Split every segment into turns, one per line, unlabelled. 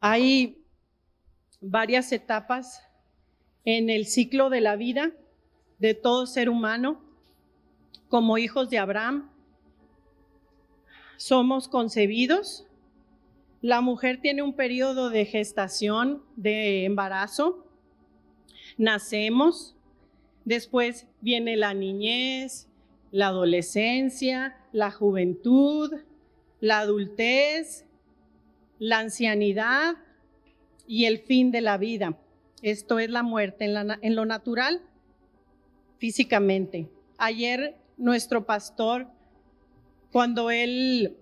Hay varias etapas en el ciclo de la vida de todo ser humano. Como hijos de Abraham, somos concebidos. La mujer tiene un periodo de gestación, de embarazo. Nacemos. Después viene la niñez, la adolescencia, la juventud, la adultez, la ancianidad y el fin de la vida. Esto es la muerte en, lo natural, físicamente. Ayer nuestro pastor, cuando él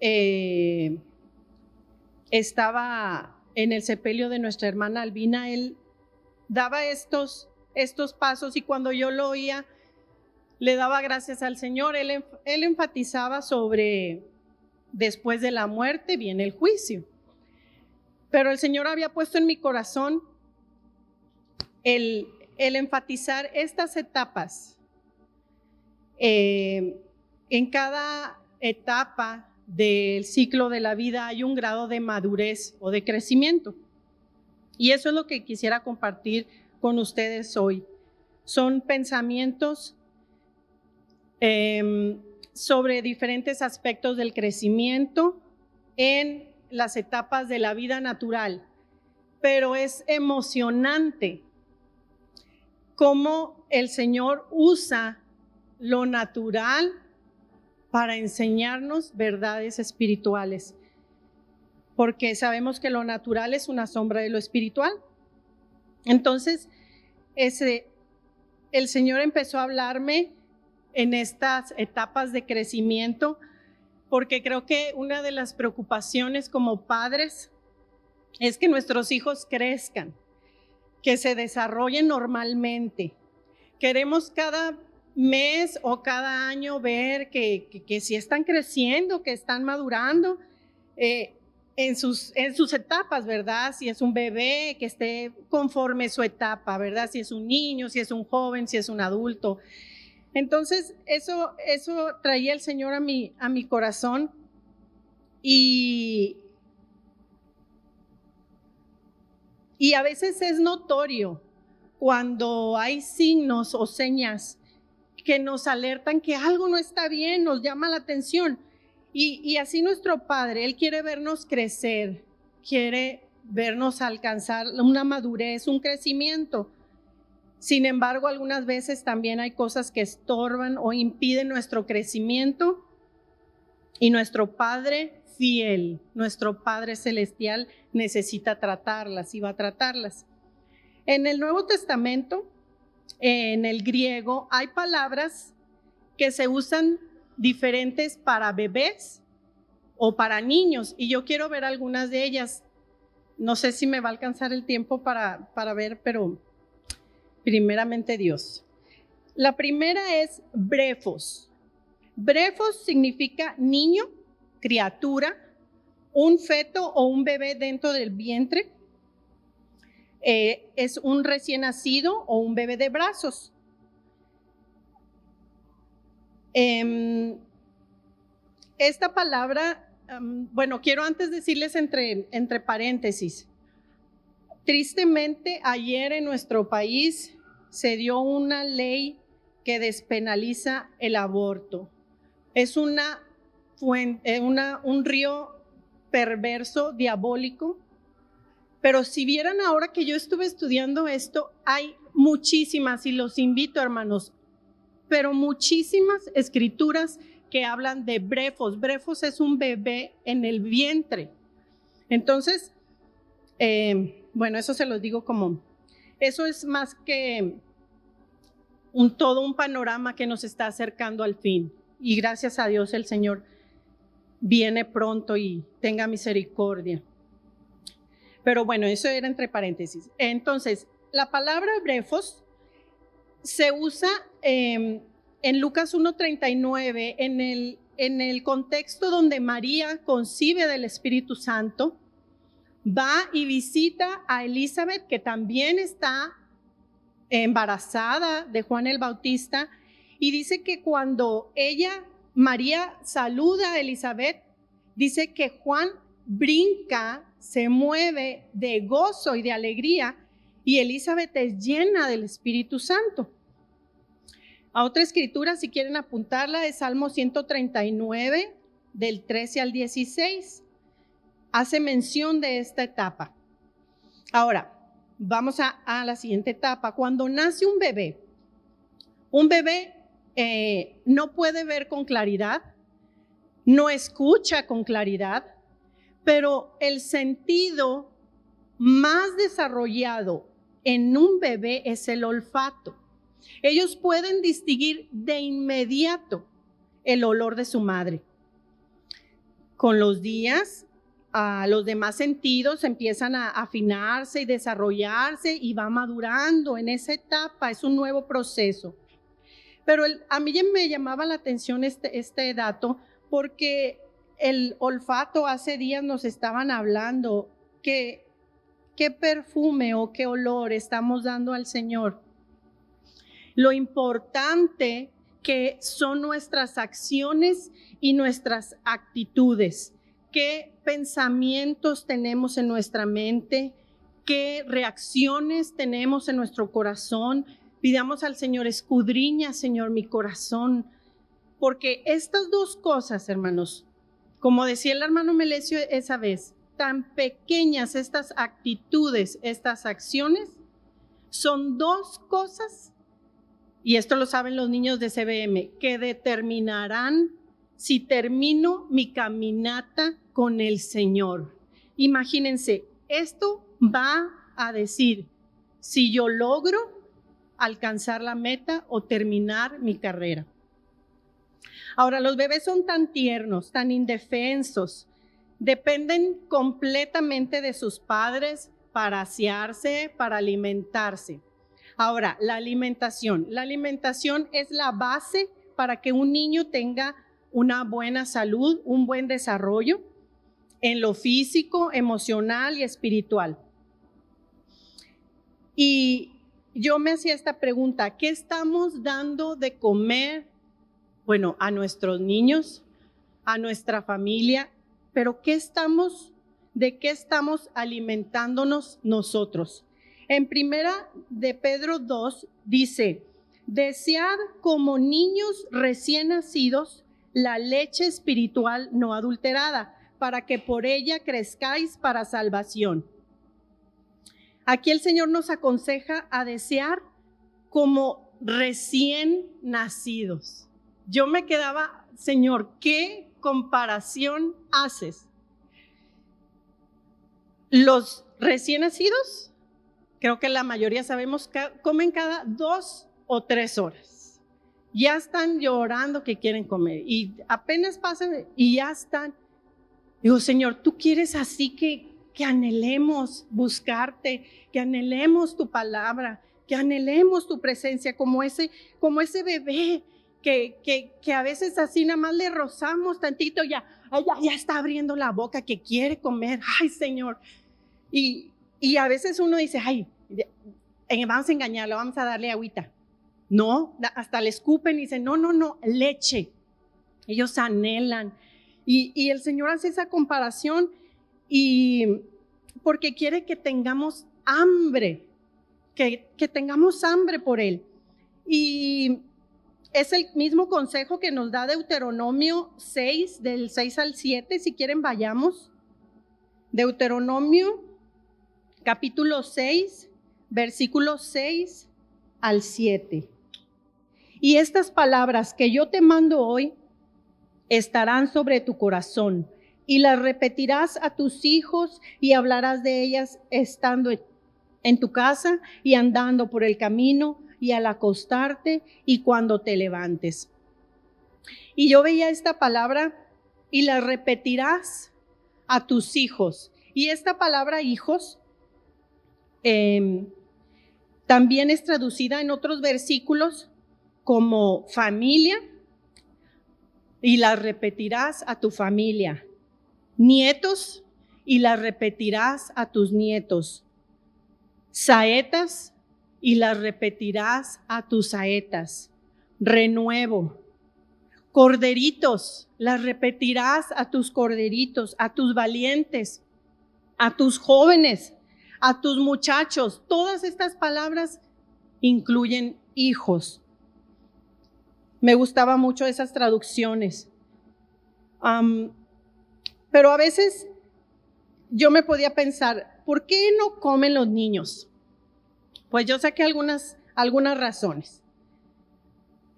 eh, estaba en el sepelio de nuestra hermana Albina, él daba estos, estos pasos y cuando yo lo oía, le daba gracias al Señor. Él, él enfatizaba sobre después de la muerte viene el juicio. Pero el Señor había puesto en mi corazón el, enfatizar estas etapas. Eh, en cada etapa del ciclo de la vida hay un grado de madurez o de crecimiento. Y eso es lo que quisiera compartir con ustedes hoy. Son pensamientos em, sobre diferentes aspectos del crecimiento en las etapas de la vida natural, pero es emocionante cómo el Señor usa lo natural para enseñarnos verdades espirituales, porque sabemos que lo natural es una sombra de lo espiritual. Entonces, ese, el Señor empezó a hablarme en estas etapas de crecimiento, porque creo que una de las preocupaciones como padres es que nuestros hijos crezcan, que se desarrollen normalmente. Queremos cada mes o cada año ver que, que, si están creciendo, que están madurando eh, en, sus, en sus etapas, ¿verdad? Si es un bebé, que esté conforme su etapa, ¿verdad? Si es un niño, si es un joven, si es un adulto. Entonces, eso, eso traía el Señor a mi, a mi corazón y, y a veces es notorio cuando hay signos o señas que nos alertan que algo no está bien, nos llama la atención. Y, y, así nuestro Padre, Él quiere vernos crecer, quiere vernos alcanzar una madurez, un crecimiento. Sin embargo, algunas veces también hay cosas que estorban o impiden nuestro crecimiento y nuestro Padre fiel, nuestro Padre celestial necesita tratarlas y va a tratarlas. En el Nuevo Testamento, en el griego, hay palabras que se usan diferentes para bebés o para niños y yo quiero ver algunas de ellas. No sé si me va a alcanzar el tiempo para, para ver, pero primeramente Dios. La primera es brefos. Brefos significa niño, criatura, un feto o un bebé dentro del vientre. Eh, es un recién nacido o un bebé de brazos. Em, esta palabra, bueno, quiero antes decirles entre, entre paréntesis. Tristemente, ayer en nuestro país se dio una ley que despenaliza el aborto. Es una, fuente, eh, una un río perverso, diabólico. Pero si vieran ahora que yo estuve estudiando esto, hay muchísimas, y los invito hermanos, pero muchísimas escrituras que hablan de brefos. Brefos es un bebé en el vientre. Entonces, eh, bueno, eso se los digo como, eso es más que un, todo un panorama que nos está acercando al fin. Y gracias a Dios el Señor viene pronto y tenga misericordia. Pero bueno, eso era entre paréntesis. Entonces, la palabra brefos se usa em, en Lucas 1.39 en el, en el contexto donde María concibe del Espíritu Santo, va y visita a Elizabeth, que también está embarazada de Juan el Bautista y dice que cuando ella, María, saluda a Elizabeth, dice que Juan brinca, se mueve de gozo y de alegría y Elizabeth es llena del Espíritu Santo. A otra escritura, si quieren apuntarla, es Salmo 139, del 13 al 16. Hace mención de esta etapa. Ahora, vamos a, la siguiente etapa. Cuando nace un bebé, un bebé eh, no puede ver con claridad, no escucha con claridad, pero el sentido más desarrollado en un bebé es el olfato. Ellos pueden distinguir de inmediato el olor de su madre. Con los días, los demás sentidos empiezan a afinarse y desarrollarse y va madurando en esa etapa, es un nuevo proceso. Pero a mí me llamaba la atención este, este dato porque el olfato hace días nos estaban hablando que qué perfume o qué olor estamos dando al Señor. Lo importante que son nuestras acciones y nuestras actitudes. ¿Qué pensamientos tenemos en nuestra mente? ¿Qué reacciones tenemos en nuestro corazón? Pidamos al Señor, escudriña, Señor, mi corazón. Porque estas dos cosas, hermanos, como decía el hermano Melesio esa vez, tan pequeñas estas actitudes, estas acciones, son dos cosas, y esto lo saben los niños de CBM, que determinarán si termino mi caminata con el Señor. Imagínense, esto va a decir si yo logro alcanzar la meta o terminar mi carrera. Ahora, los bebés son tan tiernos, tan indefensos, dependen completamente de sus padres para asearse, para alimentarse. Ahora, la alimentación. La alimentación es la base para que un niño tenga una buena salud, un buen desarrollo en lo físico, emocional y espiritual. Y yo me hacía esta pregunta, ¿qué estamos dando de comer? Bueno, a nuestros niños, a nuestra familia pero ¿qué estamos, de qué estamos alimentándonos nosotros? En primera de Pedro 2 dice, desead como niños recién nacidos la leche espiritual no adulterada, para que por ella crezcáis para salvación. Aquí el Señor nos aconseja a desear como recién nacidos. Yo me quedaba, Señor, ¿qué comparación haces? Los recién nacidos, creo que la mayoría sabemos, comen cada dos o tres horas. Ya están llorando que quieren comer y apenas pasan y ya están. Digo, Señor, tú quieres así que, que anhelemos buscarte, que anhelemos tu palabra, que anhelemos tu presencia como ese, como ese bebé que, que, a veces así nada más le rozamos tantito, ya, ya, ya está abriendo la boca, que quiere comer, ay Señor. Y, y a veces uno dice, ay, vamos a engañarlo, vamos a darle agüita. No, hasta le escupen y dicen, no, no, no, leche. Ellos anhelan. Y, el Señor hace esa comparación y porque quiere que tengamos hambre, que, que tengamos hambre por Él. Y es el mismo consejo que nos da Deuteronomio 6, del 6 al 7, si quieren vayamos. Deuteronomio capítulo 6, versículos 6 al 7. Y estas palabras que yo te mando hoy estarán sobre tu corazón y las repetirás a tus hijos y hablarás de ellas estando en tu casa y andando por el camino y al acostarte y cuando te levantes. Y yo veía esta palabra y la repetirás a tus hijos. Y esta palabra hijos em, también es traducida en otros versículos como familia y la repetirás a tu familia. Nietos y la repetirás a tus nietos. Saetas y las repetirás a tus saetas. Renuevo. Corderitos, las repetirás a tus corderitos, a tus valientes. a tus jóvenes, a tus muchachos. Todas estas palabras incluyen hijos. Me gustaba mucho esas traducciones. pero a veces yo me podía pensar, ¿por qué no comen los niños? Pues yo saqué algunas, algunas razones.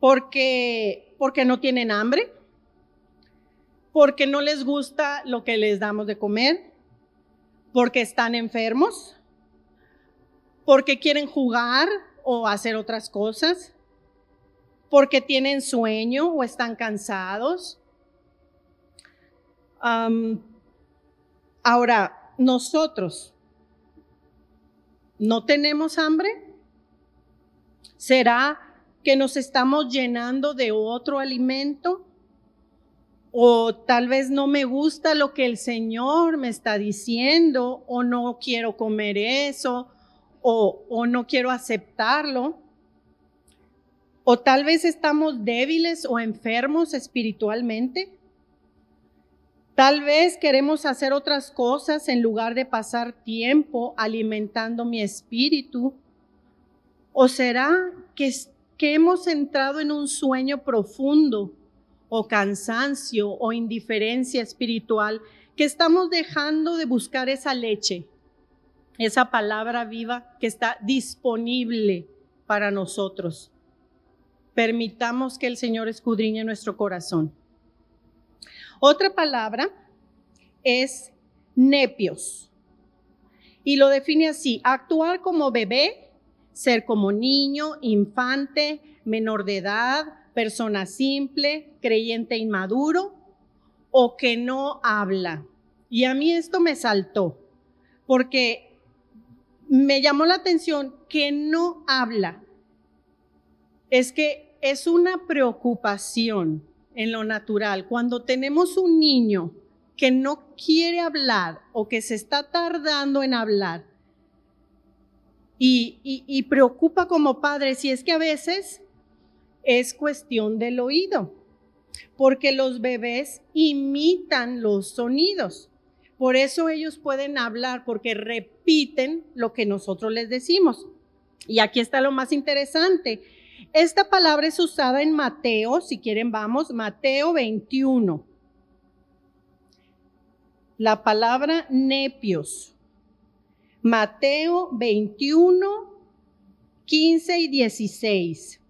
Porque, porque no tienen hambre, porque no les gusta lo que les damos de comer, porque están enfermos, porque quieren jugar o hacer otras cosas, porque tienen sueño o están cansados. ahora, nosotros, ¿no tenemos hambre? ¿Será que nos estamos llenando de otro alimento? O tal vez no me gusta lo que el Señor me está diciendo, o no quiero comer eso, o, o no quiero aceptarlo. O tal vez estamos débiles o enfermos espiritualmente. Tal vez queremos hacer otras cosas en lugar de pasar tiempo alimentando mi espíritu. ¿O será que, que hemos entrado en un sueño profundo o cansancio o indiferencia espiritual que estamos dejando de buscar esa leche, esa palabra viva que está disponible para nosotros? Permitamos que el Señor escudriñe nuestro corazón. Otra palabra es nepios. Y lo define así, actuar como bebé, ser como niño, infante, menor de edad, persona simple, creyente inmaduro o que no habla. Y a mí esto me saltó, porque me llamó la atención que no habla. Es que es una preocupación en lo natural. Cuando tenemos un niño que no quiere hablar o que se está tardando en hablar y, preocupa como padre, si es que a veces es cuestión del oído, porque los bebés imitan los sonidos. Por eso ellos pueden hablar, porque repiten lo que nosotros les decimos. Y aquí está lo más interesante esta palabra es usada en Mateo, si quieren vamos, Mateo 21. La palabra nepios. Mateo 21, 15 y 16.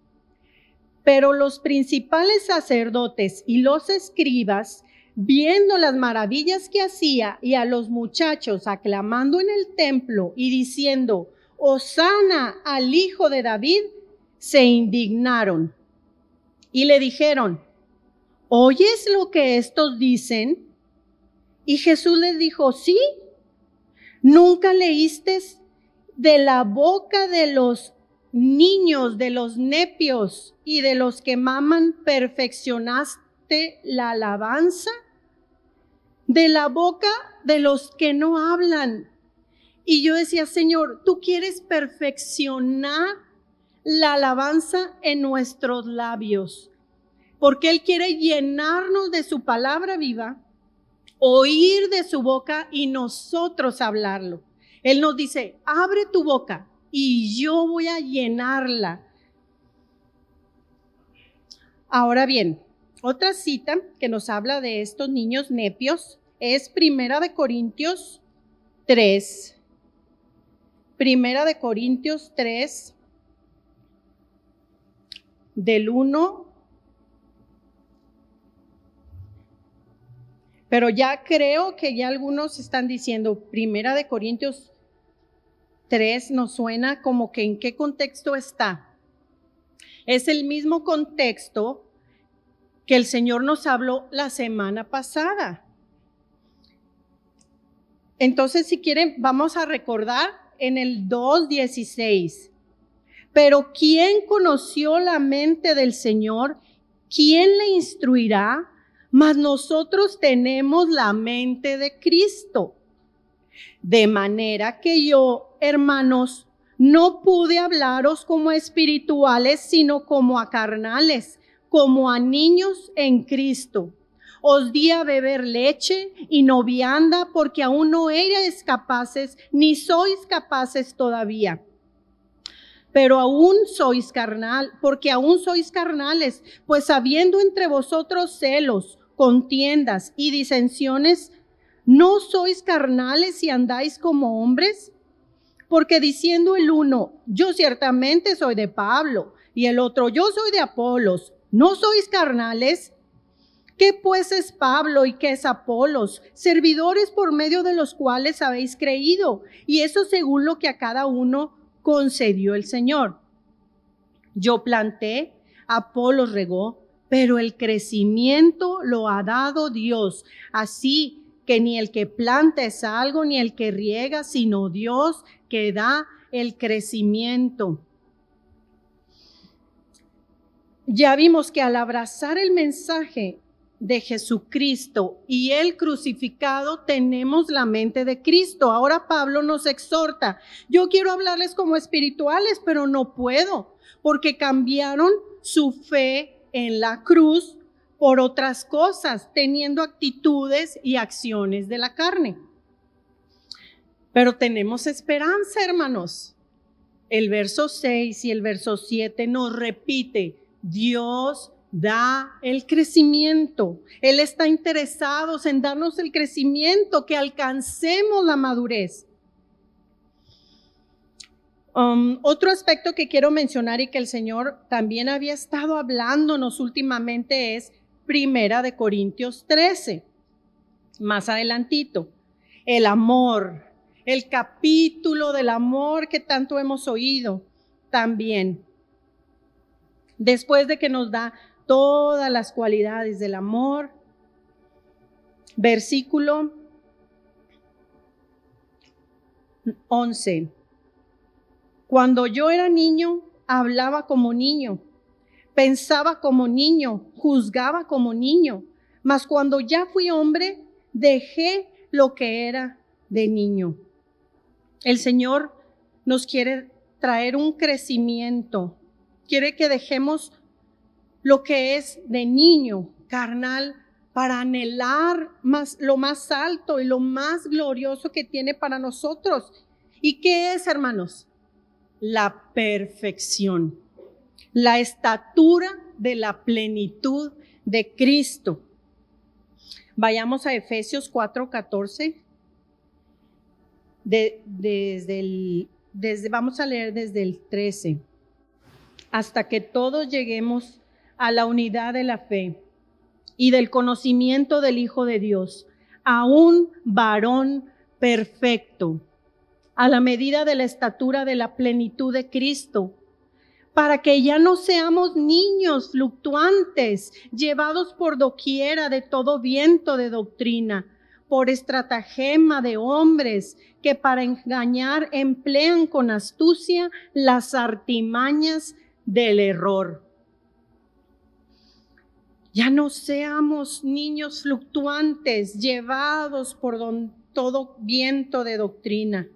Pero los principales sacerdotes y los escribas, viendo las maravillas que hacía y a los muchachos aclamando en el templo y diciendo, Osana al Hijo de David, se indignaron y le dijeron, ¿oyes lo que estos dicen? Y Jesús les dijo, sí, nunca leíste de la boca de los niños, de los nepios y de los que maman, perfeccionaste la alabanza, de la boca de los que no hablan. Y yo decía, Señor, tú quieres perfeccionar la alabanza en nuestros labios, porque Él quiere llenarnos de su palabra viva, oír de su boca y nosotros hablarlo. Él nos dice, abre tu boca y yo voy a llenarla. Ahora bien, otra cita que nos habla de estos niños nepios es Primera de Corintios 3. Primera de Corintios 3, del 1, pero ya creo que ya algunos están diciendo, Primera de Corintios 3 nos suena como que en qué contexto está. Es el mismo contexto que el Señor nos habló la semana pasada. Entonces, si quieren, vamos a recordar en el 2.16. Pero ¿quién conoció la mente del Señor? ¿Quién le instruirá? Mas nosotros tenemos la mente de Cristo. De manera que yo, hermanos, no pude hablaros como espirituales, sino como a carnales, como a niños en Cristo. os di a beber leche y no vianda porque aún no eres capaces, ni sois capaces todavía. Pero aún sois carnal, porque aún sois carnales, pues habiendo entre vosotros celos, contiendas y disensiones, ¿no sois carnales y andáis como hombres? Porque diciendo el uno, yo ciertamente soy de Pablo, y el otro, yo soy de Apolos, ¿no sois carnales? ¿Qué pues es Pablo y qué es Apolos? Servidores por medio de los cuales habéis creído, y eso según lo que a cada uno concedió el Señor. Yo planté, Apolos regó, pero el crecimiento lo ha dado Dios. Así que ni el que planta es algo, ni el que riega, sino Dios que da el crecimiento. Ya vimos que al abrazar el mensaje de Jesucristo y el crucificado tenemos la mente de Cristo. Ahora Pablo nos exhorta. Yo quiero hablarles como espirituales, pero no puedo, porque cambiaron su fe en la cruz por otras cosas, teniendo actitudes y acciones de la carne. Pero tenemos esperanza, hermanos. El verso 6 y el verso 7 nos repite, Dios da el crecimiento. Él está interesado en darnos el crecimiento, que alcancemos la madurez. Um, otro aspecto que quiero mencionar y que el Señor también había estado hablándonos últimamente es Primera de Corintios 13, más adelantito. El amor, el capítulo del amor que tanto hemos oído también. Después de que nos da todas las cualidades del amor, versículo 11. Cuando yo era niño, hablaba como niño, pensaba como niño, juzgaba como niño, mas cuando ya fui hombre, dejé lo que era de niño. El Señor nos quiere traer un crecimiento, quiere que dejemos lo que es de niño, carnal, para anhelar más, lo más alto y lo más glorioso que tiene para nosotros. ¿Y qué es, hermanos? La perfección, la estatura de la plenitud de Cristo. Vayamos a Efesios 4:14 desde el, desde, vamos a leer desde el 13, hasta que todos lleguemos a la unidad de la fe y del conocimiento del Hijo de Dios, a un varón perfecto, a la medida de la estatura de la plenitud de Cristo, para que ya no seamos niños fluctuantes, llevados por doquiera de todo viento de doctrina por estratagema de hombres que para engañar emplean con astucia las artimañas del error. Ya no seamos niños fluctuantes, llevados por todo viento de doctrina.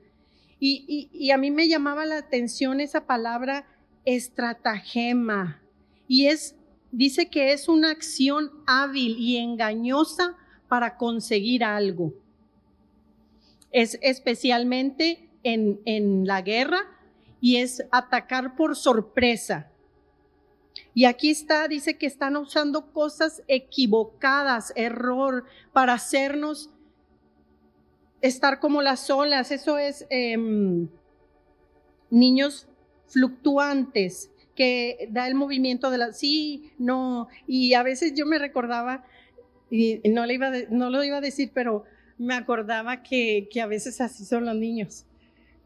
Y, a mí me llamaba la atención esa palabra estratagema. Y es, dice que es una acción hábil y engañosa para conseguir algo. Es especialmente en, en la guerra y es atacar por sorpresa. Y aquí está, dice que están usando cosas equivocadas, error, para hacernos estar como las olas. Eso es em, niños fluctuantes que da el movimiento de la sí, no. Y a veces yo me recordaba y no, le iba no lo iba a decir, pero me acordaba que, que, a veces así son los niños.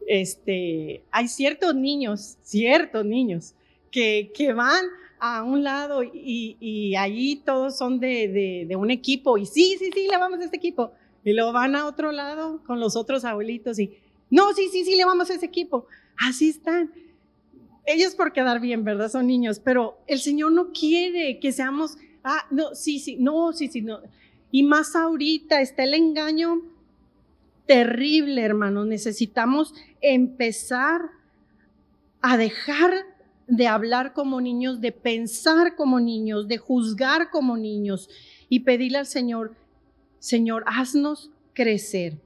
Este, hay ciertos niños, ciertos niños, que, que van a un lado y, y allí todos son de, un equipo y sí, sí, sí, le vamos a este equipo. Y luego van a otro lado con los otros abuelitos y no, sí, sí, sí, le vamos a ese equipo. Así están. Ellos por quedar bien, ¿verdad? Son niños, pero el Señor no quiere que seamos ah, no, sí, sí, no, sí, sí, no. Y más ahorita está el engaño terrible, hermano. Necesitamos empezar a dejar de hablar como niños, de pensar como niños, de juzgar como niños. y pedirle al Señor, Señor, haznos crecer.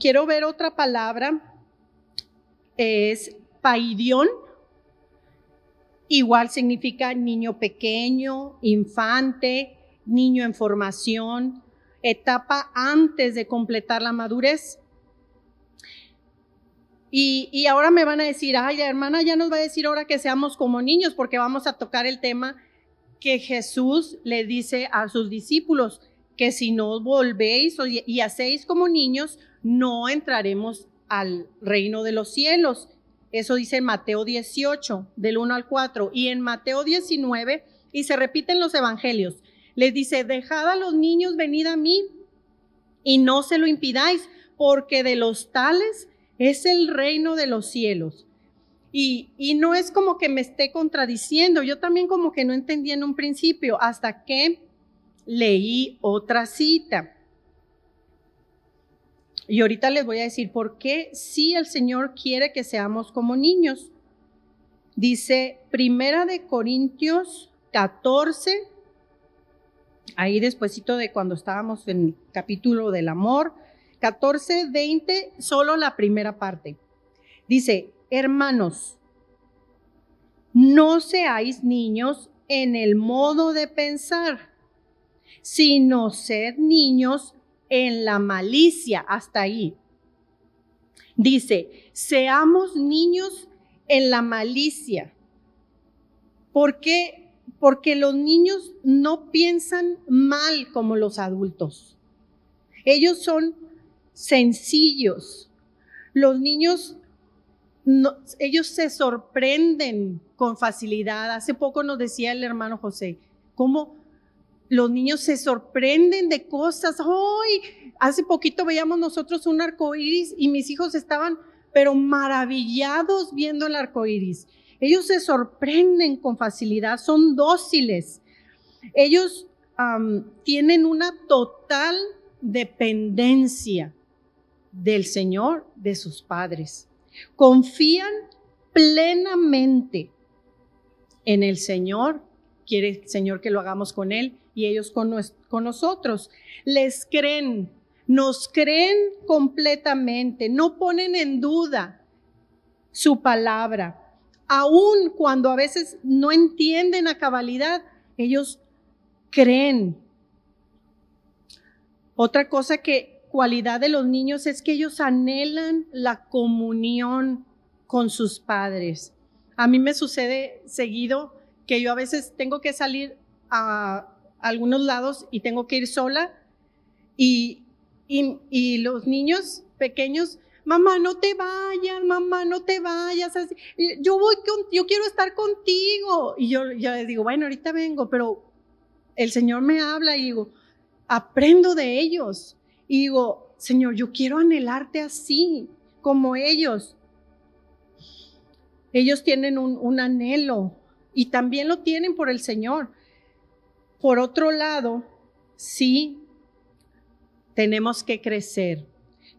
quiero ver otra palabra, es paidión. Igual significa niño pequeño, infante, niño en formación, etapa antes de completar la madurez. Y, ahora me van a decir, ay, la hermana ya nos va a decir ahora que seamos como niños, porque vamos a tocar el tema que Jesús le dice a sus discípulos, que si no volvéis y hacéis como niños, no entraremos al reino de los cielos. Eso dice Mateo 18, del 1 al 4. Y en Mateo 19, y se repiten los evangelios, les dice, dejad a los niños, venid a mí, y no se lo impidáis, porque de los tales es el reino de los cielos. Y, no es como que me esté contradiciendo, yo también como que no entendí en un principio, hasta que leí otra cita. Y ahorita les voy a decir por qué sí el Señor quiere que seamos como niños. Dice Primera de Corintios 14, ahí despuesito de cuando estábamos en el capítulo del amor, 14, 20, solo la primera parte. Dice, hermanos, no seáis niños en el modo de pensar, sino sed niños en la malicia, hasta ahí. Dice, seamos niños en la malicia. ¿Por qué? Porque los niños no piensan mal como los adultos. Ellos son sencillos. Los niños, ellos se sorprenden con facilidad. Hace poco nos decía el hermano José, cómo los niños se sorprenden de cosas. Hoy, hace poquito veíamos nosotros un arco iris y mis hijos estaban, pero maravillados viendo el arco iris. Ellos se sorprenden con facilidad, son dóciles. Ellos tienen una total dependencia del Señor, de sus padres. Confían plenamente en el Señor. Quiere el Señor que lo hagamos con Él y ellos con, con nosotros. Les creen, nos creen completamente, no ponen en duda su palabra. Aun cuando a veces no entienden a cabalidad, ellos creen. Otra cosa que cualidad de los niños es que ellos anhelan la comunión con sus padres. A mí me sucede seguido que yo a veces tengo que salir a, algunos lados y tengo que ir sola y, y, los niños pequeños, mamá, no te vayas, mamá, no te vayas. Yo voy, con, yo quiero estar contigo. Y yo, yo les digo, bueno, ahorita vengo, pero el Señor me habla y digo, aprendo de ellos. Y digo, Señor, yo quiero anhelarte así, como ellos. Ellos tienen un, un anhelo y también lo tienen por el Señor. Por otro lado, sí, tenemos que crecer,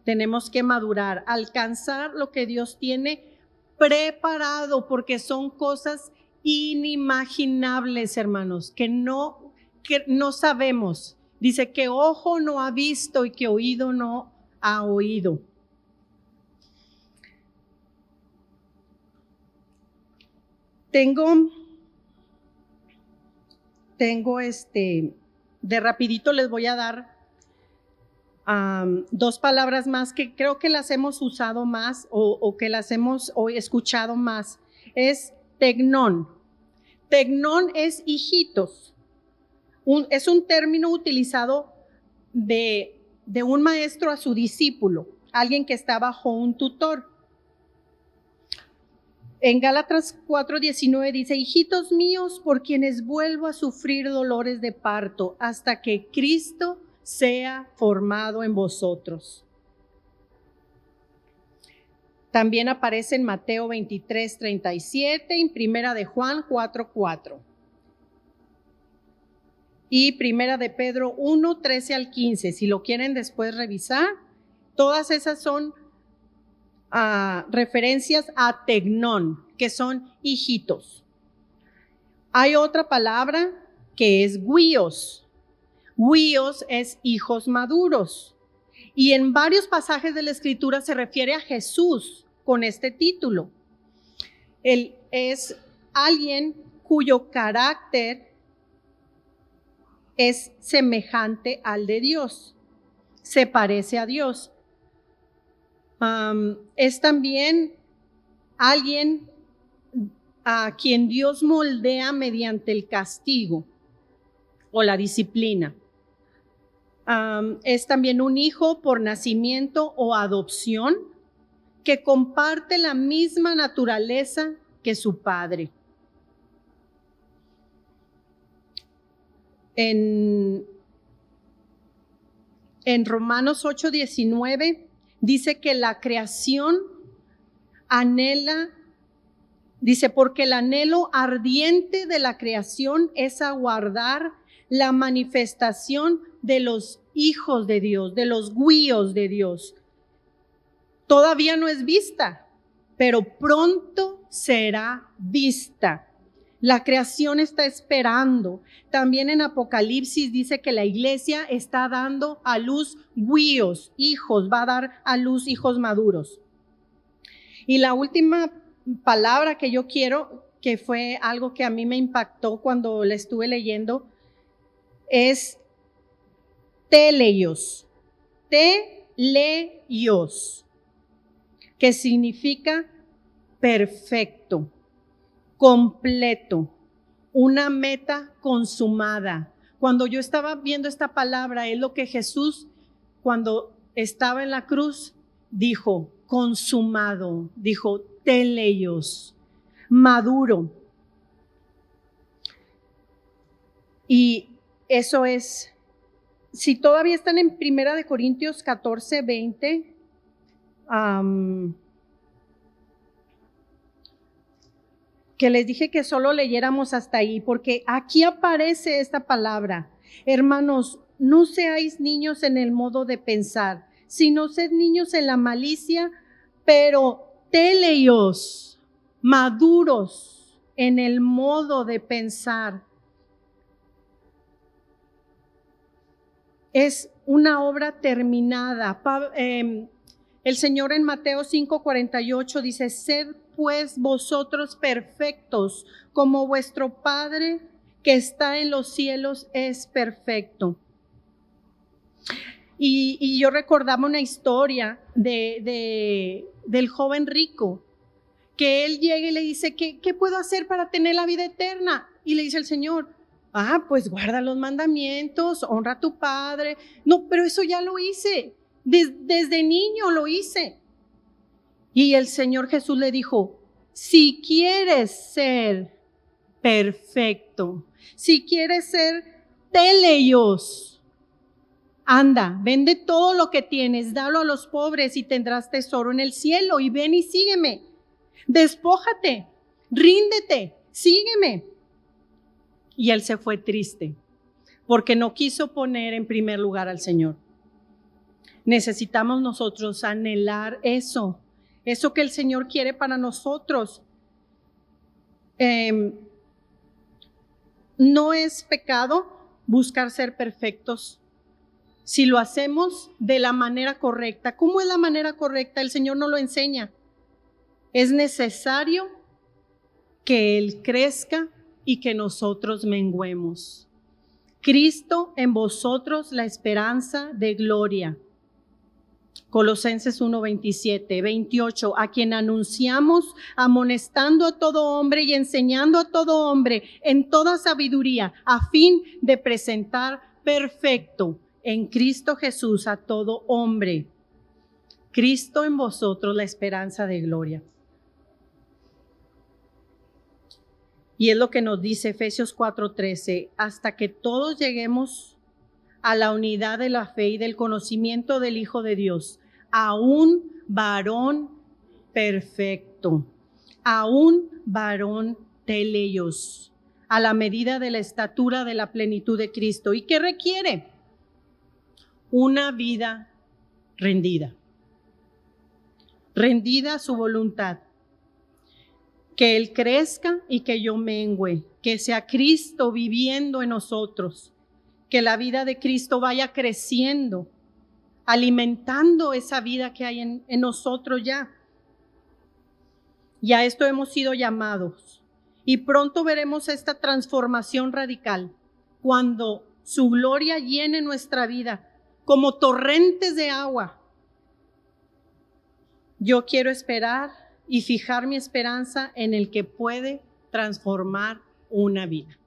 tenemos que madurar, alcanzar lo que Dios tiene preparado, porque son cosas inimaginables, hermanos, que no, que no sabemos. Dice que ojo no ha visto y que oído no ha oído. Tengo tengo este, de rapidito les voy a dar dos palabras más que creo que las hemos usado más o, que las hemos escuchado más. Es tecnón. Tecnón es hijitos. Es un término utilizado de, de un maestro a su discípulo, alguien que está bajo un tutor. En Gálatas 4:19 dice, hijitos míos, por quienes vuelvo a sufrir dolores de parto hasta que Cristo sea formado en vosotros. También aparece en Mateo 23:37 y en Primera de Juan 4:4. Y Primera de Pedro 1:13 al 15. Si lo quieren después revisar, todas esas son referencias a Tegnón, que son hijitos. Hay otra palabra que es guíos. Guíos es hijos maduros. Y en varios pasajes de la escritura se refiere a Jesús con este título. Él es alguien cuyo carácter es semejante al de Dios, se parece a Dios. es también alguien a quien Dios moldea mediante el castigo o la disciplina. es también un hijo por nacimiento o adopción que comparte la misma naturaleza que su padre. En, en Romanos 8:19 dice que la creación anhela, dice, porque el anhelo ardiente de la creación es aguardar la manifestación de los hijos de Dios, de los guíos de Dios. Todavía no es vista, pero pronto será vista. La creación está esperando. También en Apocalipsis dice que la iglesia está dando a luz guíos, hijos, va a dar a luz hijos maduros. Y la última palabra que yo quiero, que fue algo que a mí me impactó cuando la estuve leyendo, es teleios. Teleios, que significa perfecto, completo, una meta consumada. Cuando yo estaba viendo esta palabra, es lo que Jesús, cuando estaba en la cruz, dijo, consumado, dijo, teleios, maduro. Y eso es, si todavía están en Primera de Corintios 14, 20, que les dije que solo leyéramos hasta ahí, porque aquí aparece esta palabra. Hermanos, no seáis niños en el modo de pensar, sino sed niños en la malicia, pero teleios, maduros en el modo de pensar. Es una obra terminada. Em, el Señor en Mateo 5:48 dice, sed pues vosotros perfectos, como vuestro Padre que está en los cielos es perfecto. Y, yo recordaba una historia de, del joven rico, que él llega y le dice, ¿qué, ¿qué puedo hacer para tener la vida eterna? Y le dice el Señor, ah, pues guarda los mandamientos, honra a tu padre. No, pero eso ya lo hice, desde niño lo hice. Y el Señor Jesús le dijo, si quieres ser perfecto, si quieres ser teleios, anda, vende todo lo que tienes, dalo a los pobres y tendrás tesoro en el cielo y ven y sígueme. Despójate, ríndete, sígueme. Y él se fue triste porque no quiso poner en primer lugar al Señor. Necesitamos nosotros anhelar eso, eso que el Señor quiere para nosotros. Em, no es pecado buscar ser perfectos si lo hacemos de la manera correcta. ¿Cómo es la manera correcta? El Señor nos lo enseña. Es necesario que Él crezca y que nosotros menguemos. Cristo en vosotros la esperanza de gloria. Colosenses 1, 27, 28, a quien anunciamos amonestando a todo hombre y enseñando a todo hombre en toda sabiduría, a fin de presentar perfecto en Cristo Jesús a todo hombre. Cristo en vosotros la esperanza de gloria. Y es lo que nos dice Efesios 4:13, hasta que todos lleguemos a la unidad de la fe y del conocimiento del Hijo de Dios, a un varón perfecto, a un varón teleios, a la medida de la estatura de la plenitud de Cristo. ¿Y qué requiere? Una vida rendida, rendida a su voluntad, que Él crezca y que yo mengüe que sea Cristo viviendo en nosotros, que la vida de Cristo vaya creciendo, alimentando esa vida que hay en, nosotros ya. Y a esto hemos sido llamados. Y pronto veremos esta transformación radical cuando su gloria llene nuestra vida como torrentes de agua. Yo quiero esperar y fijar mi esperanza en el que puede transformar una vida.